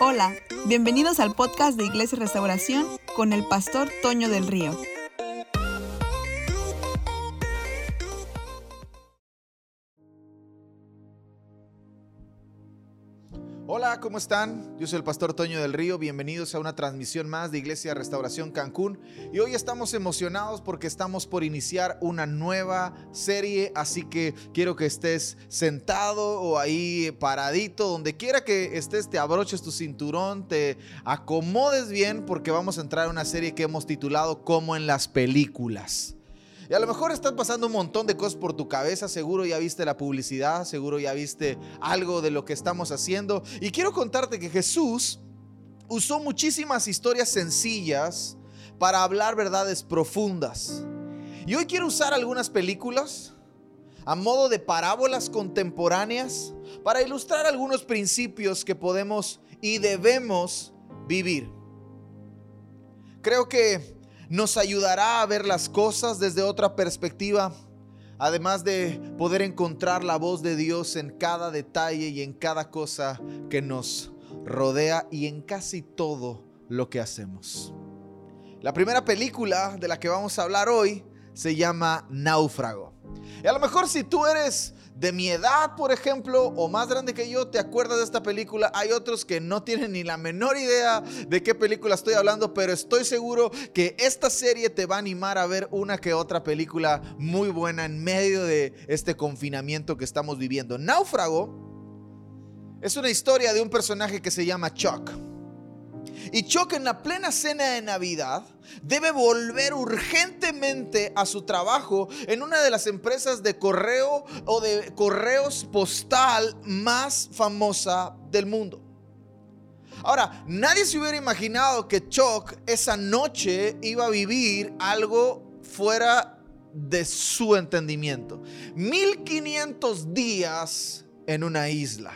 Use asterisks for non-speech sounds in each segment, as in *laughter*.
Hola, bienvenidos al podcast de Iglesia Restauración con el pastor Toño del Río. ¿Cómo están? Yo soy el pastor Toño del Río. Bienvenidos a una transmisión más de Iglesia Restauración Cancún. Y hoy estamos emocionados porque estamos por iniciar una nueva serie. Así que quiero que estés sentado o ahí paradito, donde quiera que estés, te abroches tu cinturón, te acomodes bien porque vamos a entrar a una serie que hemos titulado Como en las películas. Y a lo mejor estás pasando un montón de cosas por tu cabeza, seguro ya viste la publicidad, seguro ya viste algo de lo que estamos haciendo. Y quiero contarte que Jesús usó muchísimas historias sencillas para hablar verdades profundas. Y hoy quiero usar algunas películas a modo de parábolas contemporáneas para ilustrar algunos principios que podemos y debemos vivir. Creo que nos ayudará a ver las cosas desde otra perspectiva, además de poder encontrar la voz de Dios en cada detalle y en cada cosa que nos rodea y en casi todo lo que hacemos. La primera película de la que vamos a hablar hoy se llama Náufrago. Y a lo mejor si tú eres de mi edad, por ejemplo, o más grande que yo, te acuerdas de esta película. Hay otros que no tienen ni la menor idea de qué película estoy hablando, pero estoy seguro que esta serie te va a animar a ver una que otra película muy buena en medio de este confinamiento que estamos viviendo. Náufrago es una historia de un personaje que se llama Chuck. Y Chuck en la plena cena de Navidad debe volver urgentemente a su trabajo en una de las empresas de correo o de correos postal más famosa del mundo. Ahora, nadie se hubiera imaginado que Chuck esa noche iba a vivir algo fuera de su entendimiento. 1500 días en una isla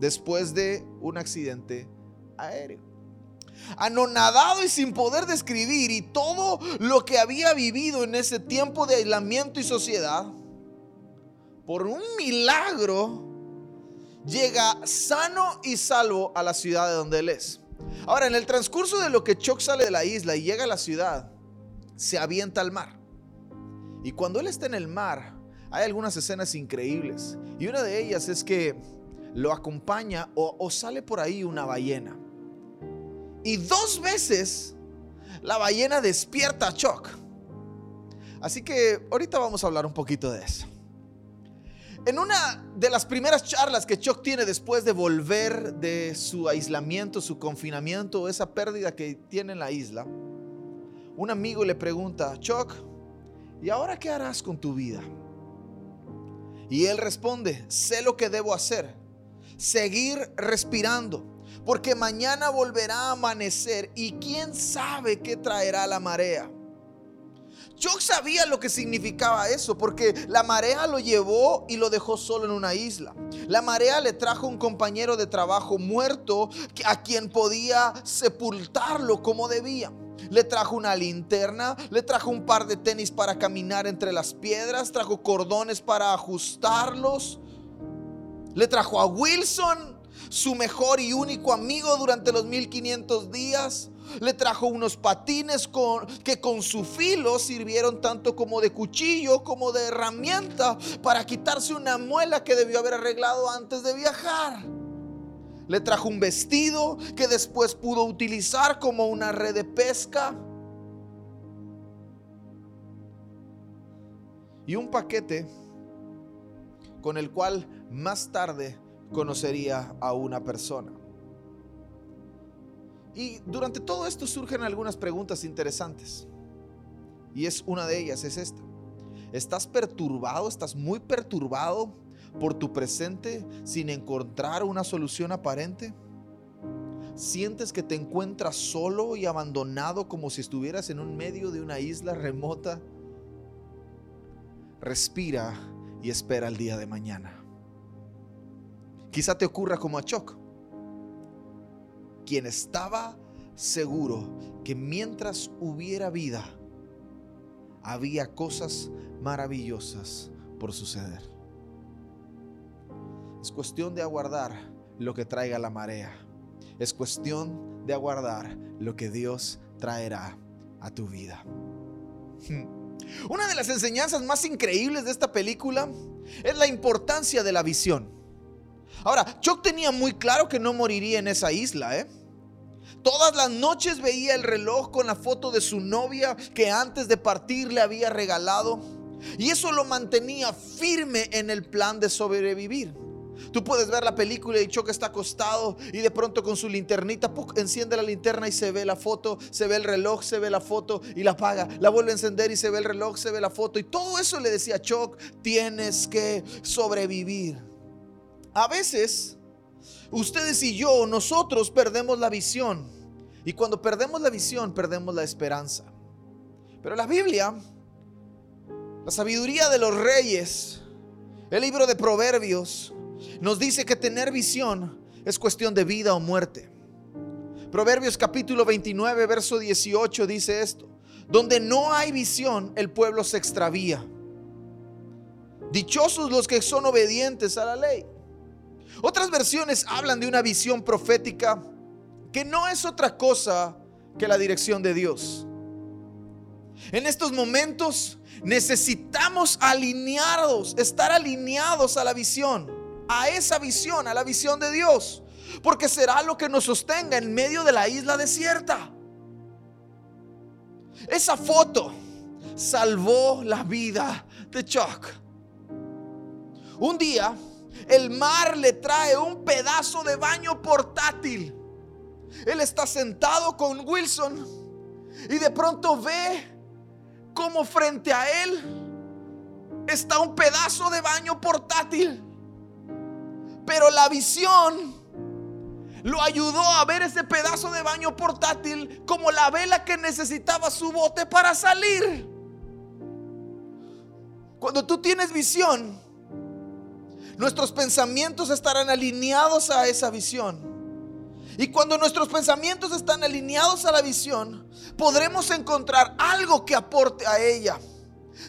después de un accidente aéreo. Anonadado y sin poder describir y todo lo que había vivido en ese tiempo de aislamiento y sociedad, por un milagro llega sano y salvo a la ciudad de donde él es. Ahora, en el transcurso de lo que Chuck sale de la isla y llega a la ciudad, se avienta al mar. Y cuando él está en el mar, hay algunas escenas increíbles. Y una de ellas es que lo acompaña o, o sale por ahí una ballena. Y dos veces la ballena despierta a Chuck. Así que ahorita vamos a hablar un poquito de eso. En una de las primeras charlas que Chuck tiene después de volver de su aislamiento, su confinamiento, esa pérdida que tiene en la isla, un amigo le pregunta, Chuck, ¿y ahora qué harás con tu vida? Y él responde, sé lo que debo hacer, seguir respirando porque mañana volverá a amanecer y quién sabe qué traerá la marea. Chuck sabía lo que significaba eso, porque la marea lo llevó y lo dejó solo en una isla. La marea le trajo un compañero de trabajo muerto a quien podía sepultarlo como debía. Le trajo una linterna, le trajo un par de tenis para caminar entre las piedras, trajo cordones para ajustarlos. Le trajo a Wilson su mejor y único amigo durante los 1500 días. Le trajo unos patines con, que con su filo sirvieron tanto como de cuchillo como de herramienta para quitarse una muela que debió haber arreglado antes de viajar. Le trajo un vestido que después pudo utilizar como una red de pesca. Y un paquete con el cual más tarde conocería a una persona. Y durante todo esto surgen algunas preguntas interesantes. Y es una de ellas, es esta. ¿Estás perturbado? ¿Estás muy perturbado por tu presente sin encontrar una solución aparente? ¿Sientes que te encuentras solo y abandonado como si estuvieras en un medio de una isla remota? Respira y espera el día de mañana. Quizá te ocurra como a Choc, quien estaba seguro que mientras hubiera vida, había cosas maravillosas por suceder. Es cuestión de aguardar lo que traiga la marea. Es cuestión de aguardar lo que Dios traerá a tu vida. *laughs* Una de las enseñanzas más increíbles de esta película es la importancia de la visión. Ahora, Chuck tenía muy claro que no moriría en esa isla, ¿eh? Todas las noches veía el reloj con la foto de su novia que antes de partir le había regalado. Y eso lo mantenía firme en el plan de sobrevivir. Tú puedes ver la película y Chuck está acostado y de pronto con su linternita enciende la linterna y se ve la foto, se ve el reloj, se ve la foto y la apaga. La vuelve a encender y se ve el reloj, se ve la foto. Y todo eso le decía Chuck, tienes que sobrevivir. A veces, ustedes y yo, nosotros perdemos la visión. Y cuando perdemos la visión, perdemos la esperanza. Pero la Biblia, la sabiduría de los reyes, el libro de Proverbios, nos dice que tener visión es cuestión de vida o muerte. Proverbios capítulo 29, verso 18 dice esto. Donde no hay visión, el pueblo se extravía. Dichosos los que son obedientes a la ley. Otras versiones hablan de una visión profética que no es otra cosa que la dirección de Dios. En estos momentos necesitamos alineados, estar alineados a la visión a esa visión, a la visión de Dios. Porque será lo que nos sostenga en medio de la isla desierta. Esa foto salvó la vida de Chuck. Un día, el mar le trae un pedazo de baño portátil. Él está sentado con Wilson y de pronto ve como frente a él está un pedazo de baño portátil. Pero la visión lo ayudó a ver ese pedazo de baño portátil como la vela que necesitaba su bote para salir. Cuando tú tienes visión, nuestros pensamientos estarán alineados a esa visión. Y cuando nuestros pensamientos están alineados a la visión, podremos encontrar algo que aporte a ella.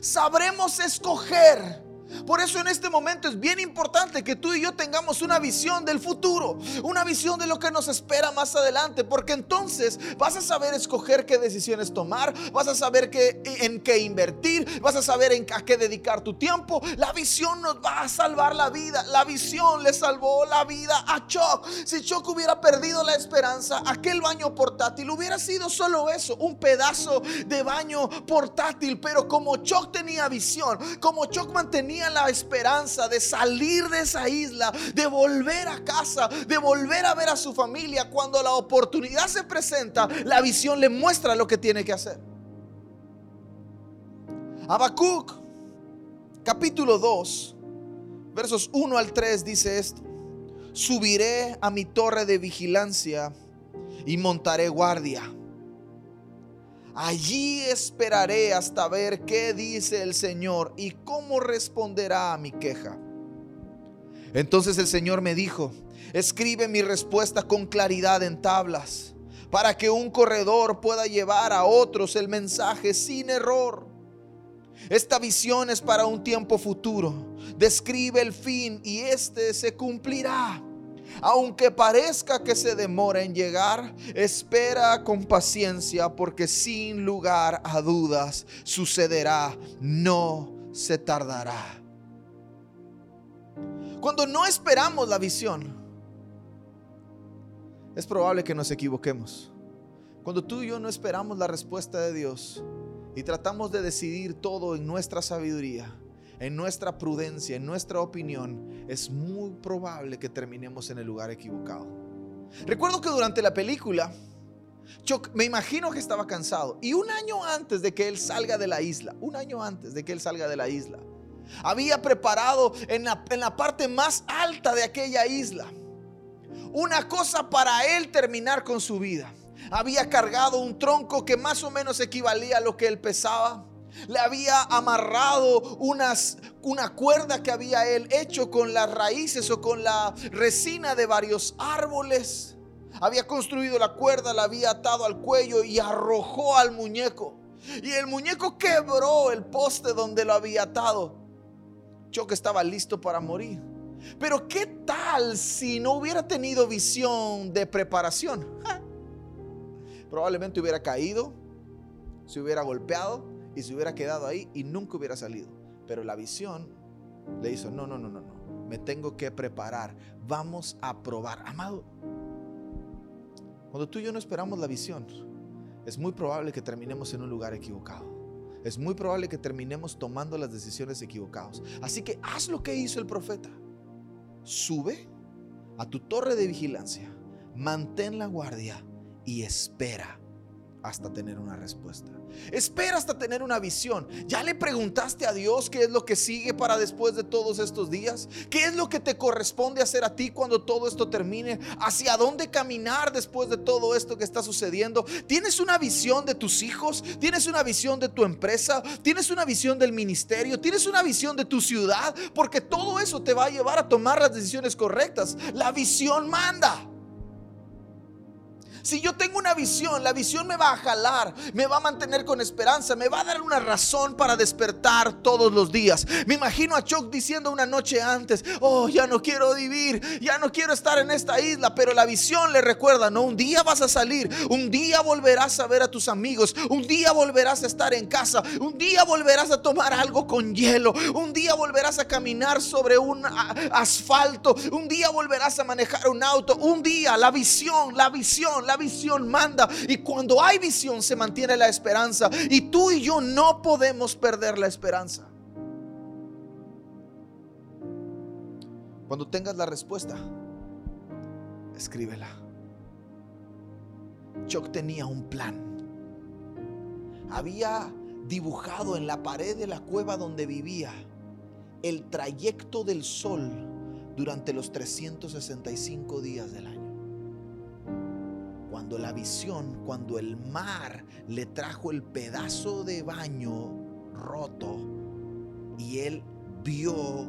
Sabremos escoger por eso en este momento es bien importante que tú y yo tengamos una visión del futuro, una visión de lo que nos espera más adelante, porque entonces vas a saber escoger qué decisiones tomar, vas a saber qué, en qué invertir, vas a saber en a qué dedicar tu tiempo. La visión nos va a salvar la vida. La visión le salvó la vida a Chuck. Si Chuck hubiera perdido la esperanza, aquel baño portátil hubiera sido solo eso, un pedazo de baño portátil, pero como Chuck tenía visión, como Chuck mantenía la esperanza de salir de esa isla, de volver a casa, de volver a ver a su familia. Cuando la oportunidad se presenta, la visión le muestra lo que tiene que hacer. Habacuc, capítulo 2, versos 1 al 3 dice esto. Subiré a mi torre de vigilancia y montaré guardia Allí esperaré hasta ver qué dice el Señor y cómo responderá a mi queja. Entonces el Señor me dijo, escribe mi respuesta con claridad en tablas, para que un corredor pueda llevar a otros el mensaje sin error. Esta visión es para un tiempo futuro. Describe el fin y este se cumplirá. Aunque parezca que se demora en llegar, espera con paciencia porque sin lugar a dudas sucederá, no se tardará. Cuando no esperamos la visión, es probable que nos equivoquemos. Cuando tú y yo no esperamos la respuesta de Dios y tratamos de decidir todo en nuestra sabiduría, en nuestra prudencia, en nuestra opinión, es muy probable que terminemos en el lugar equivocado. Recuerdo que durante la película, yo me imagino que estaba cansado. Y un año antes de que él salga de la isla, un año antes de que él salga de la isla, había preparado en la parte más alta de aquella isla una cosa para él terminar con su vida. Había cargado un tronco que más o menos equivalía a lo que él pesaba le había amarrado unas, una cuerda que había él hecho con las raíces o con la resina de varios árboles. Había construido la cuerda, la había atado al cuello y arrojó al muñeco. Y el muñeco quebró el poste donde lo había atado. Yo que estaba listo para morir. Pero ¿qué tal si no hubiera tenido visión de preparación? *laughs* Probablemente hubiera caído, se hubiera golpeado y se hubiera quedado ahí y nunca hubiera salido. Pero la visión le hizo, no, no, no, no, no, me tengo que preparar, vamos a probar. Amado, cuando tú y yo no esperamos la visión, es muy probable que terminemos en un lugar equivocado. Es muy probable que terminemos tomando las decisiones equivocadas. Así que haz lo que hizo el profeta. Sube a tu torre de vigilancia, mantén la guardia y espera hasta tener una respuesta. Espera hasta tener una visión. ¿Ya le preguntaste a Dios qué es lo que sigue para después de todos estos días? ¿Qué es lo que te corresponde hacer a ti cuando todo esto termine? ¿Hacia dónde caminar después de todo esto que está sucediendo? ¿Tienes una visión de tus hijos? ¿Tienes una visión de tu empresa? ¿Tienes una visión del ministerio? ¿Tienes una visión de tu ciudad? Porque todo eso te va a llevar a tomar las decisiones correctas. La visión manda. Si yo tengo una visión, la visión me va a jalar, me va a mantener con esperanza, me va a dar una razón para despertar todos los días. Me imagino a Chuck diciendo una noche antes, oh, ya no quiero vivir, ya no quiero estar en esta isla, pero la visión le recuerda, no, un día vas a salir, un día volverás a ver a tus amigos, un día volverás a estar en casa, un día volverás a tomar algo con hielo, un día volverás a caminar sobre un asfalto, un día volverás a manejar un auto, un día la visión, la visión, la visión manda. Y cuando hay visión se mantiene la esperanza. Y tú y yo no podemos perder la esperanza. Cuando tengas la respuesta, escríbela. Chuck tenía un plan. Había dibujado en la pared de la cueva donde vivía el trayecto del sol durante los 365 días del año cuando la visión, cuando el mar le trajo el pedazo de baño roto y él vio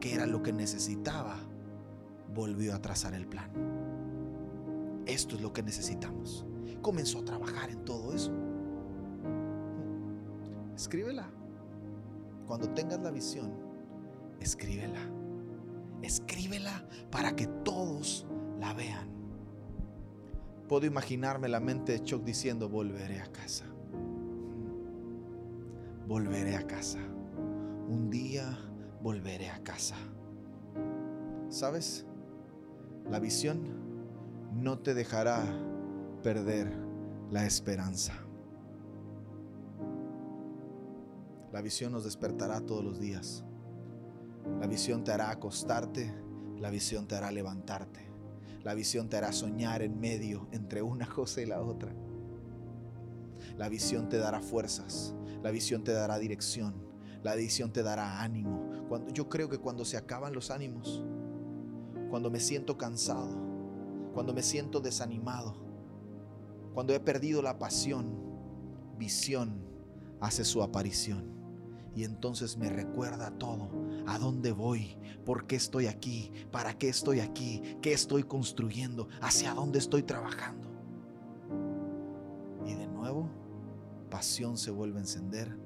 que era lo que necesitaba, volvió a trazar el plan. Esto es lo que necesitamos. Comenzó a trabajar en todo eso. Escríbela. Cuando tengas la visión, escríbela. Escríbela para que todos. Puedo imaginarme la mente de Chuck diciendo, volveré a casa. Volveré a casa. Un día volveré a casa. ¿Sabes? La visión no te dejará perder la esperanza. La visión nos despertará todos los días. La visión te hará acostarte, la visión te hará levantarte. La visión te hará soñar en medio entre una cosa y la otra. La visión te dará fuerzas. La visión te dará dirección. La visión te dará ánimo. Cuando, yo creo que cuando se acaban los ánimos, cuando me siento cansado, cuando me siento desanimado, cuando he perdido la pasión, visión hace su aparición y entonces me recuerda todo. ¿A dónde voy? ¿Por qué estoy aquí? ¿Para qué estoy aquí? ¿Qué estoy construyendo? ¿Hacia dónde estoy trabajando? Y de nuevo, pasión se vuelve a encender,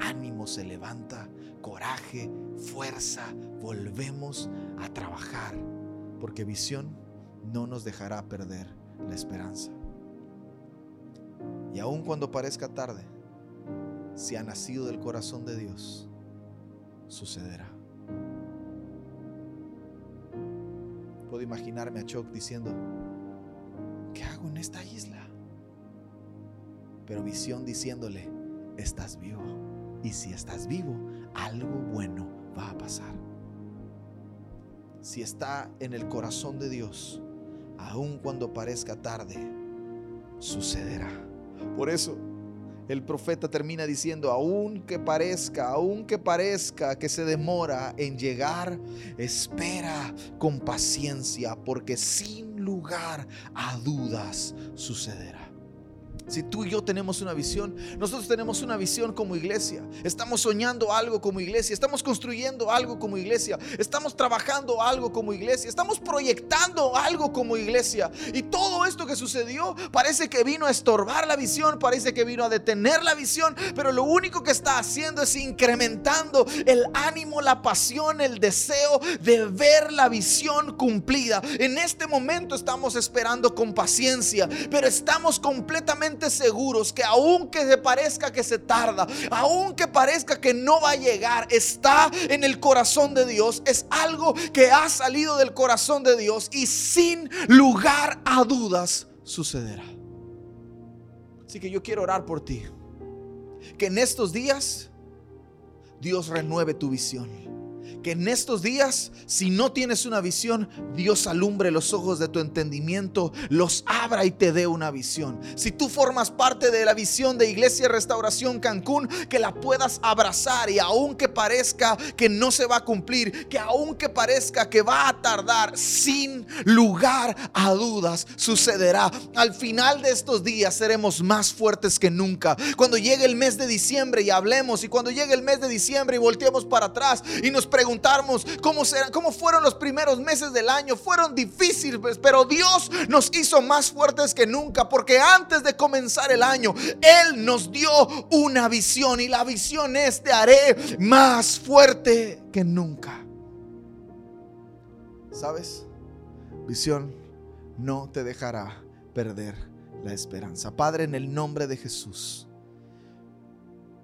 ánimo se levanta, coraje, fuerza, volvemos a trabajar, porque visión no nos dejará perder la esperanza. Y aun cuando parezca tarde, si ha nacido del corazón de Dios, sucederá. Puedo imaginarme a Chuck diciendo, ¿qué hago en esta isla? Pero visión diciéndole, estás vivo. Y si estás vivo, algo bueno va a pasar. Si está en el corazón de Dios, aun cuando parezca tarde, sucederá. Por eso el profeta termina diciendo, aun que parezca, aun que parezca que se demora en llegar, espera con paciencia, porque sin lugar a dudas sucederá. Si tú y yo tenemos una visión, nosotros tenemos una visión como iglesia. Estamos soñando algo como iglesia, estamos construyendo algo como iglesia, estamos trabajando algo como iglesia, estamos proyectando algo como iglesia. Y todo esto que sucedió parece que vino a estorbar la visión, parece que vino a detener la visión, pero lo único que está haciendo es incrementando el ánimo, la pasión, el deseo de ver la visión cumplida. En este momento estamos esperando con paciencia, pero estamos completamente seguros que aunque se parezca que se tarda, aunque parezca que no va a llegar, está en el corazón de Dios, es algo que ha salido del corazón de Dios y sin lugar a dudas sucederá. Así que yo quiero orar por ti. Que en estos días Dios renueve tu visión que en estos días, si no tienes una visión, Dios alumbre los ojos de tu entendimiento, los abra y te dé una visión. Si tú formas parte de la visión de Iglesia Restauración Cancún, que la puedas abrazar y aunque parezca que no se va a cumplir, que aunque parezca que va a tardar, sin lugar a dudas sucederá. Al final de estos días seremos más fuertes que nunca. Cuando llegue el mes de diciembre y hablemos y cuando llegue el mes de diciembre y volteemos para atrás y nos preguntemos preguntarnos cómo, cómo fueron los primeros meses del año. Fueron difíciles, pero Dios nos hizo más fuertes que nunca, porque antes de comenzar el año, Él nos dio una visión y la visión es, te haré más fuerte que nunca. ¿Sabes? Visión no te dejará perder la esperanza. Padre, en el nombre de Jesús,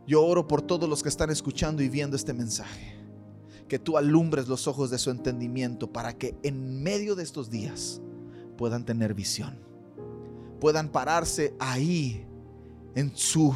yo oro por todos los que están escuchando y viendo este mensaje que tú alumbres los ojos de su entendimiento para que en medio de estos días puedan tener visión, puedan pararse ahí en su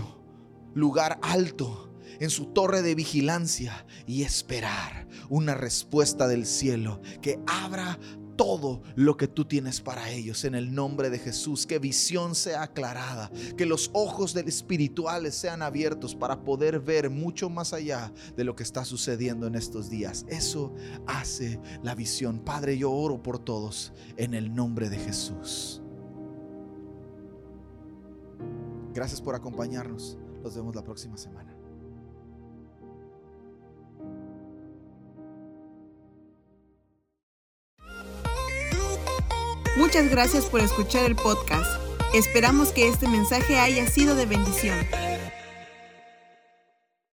lugar alto, en su torre de vigilancia y esperar una respuesta del cielo que abra todo lo que tú tienes para ellos en el nombre de Jesús. Que visión sea aclarada, que los ojos del espirituales sean abiertos para poder ver mucho más allá de lo que está sucediendo en estos días. Eso hace la visión. Padre, yo oro por todos en el nombre de Jesús. Gracias por acompañarnos. Nos vemos la próxima semana. Muchas gracias por escuchar el podcast. Esperamos que este mensaje haya sido de bendición.